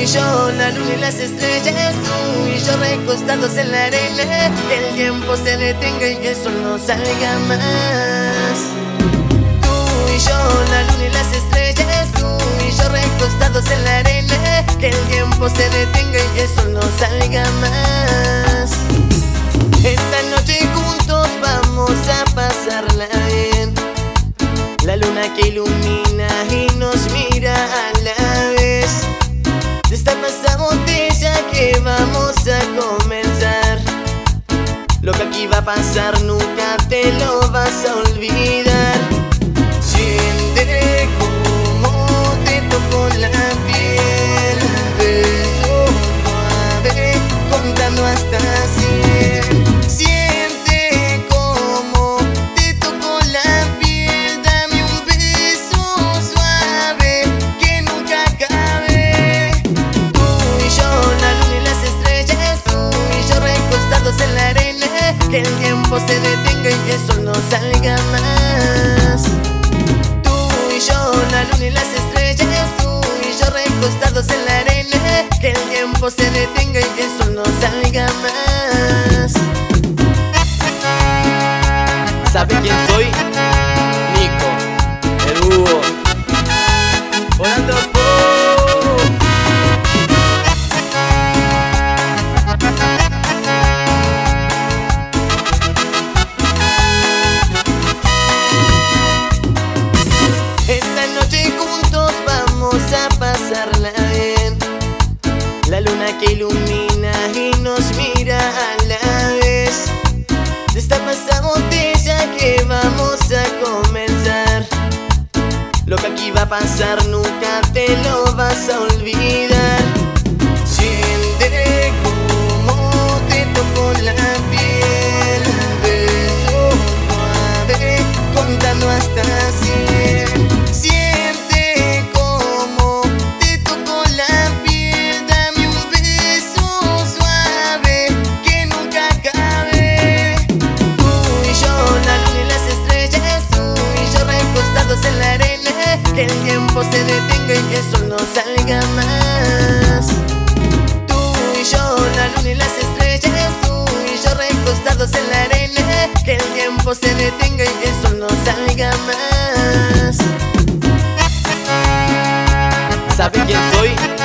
y yo, la luna y las estrellas, tú y yo recostados en la arena, que el tiempo se detenga y sol no salga más. Tú y yo, la luna y las estrellas, tú y yo recostados en la arena, que el tiempo se detenga y sol no salga más. Esta noche juntos vamos a pasarla bien. La luna que ilumina Va a pasar nunca te lo vas a olvidar. Que el tiempo se detenga y sol no salga más. Tú y yo, la luna y las estrellas, tú y yo recostados en la arena, que el tiempo se detenga y sol no salga más. ¿Sabe quién soy? Pasar nunca te lo vas a olvidar. Siente como te tocó la piel. Beso suave contando hasta cien. Que el tiempo se detenga y que el no salga más. Tú y yo, la luna y las estrellas, tú y yo recostados en la arena, que el tiempo se detenga y que el no salga más. ¿Sabe quién soy?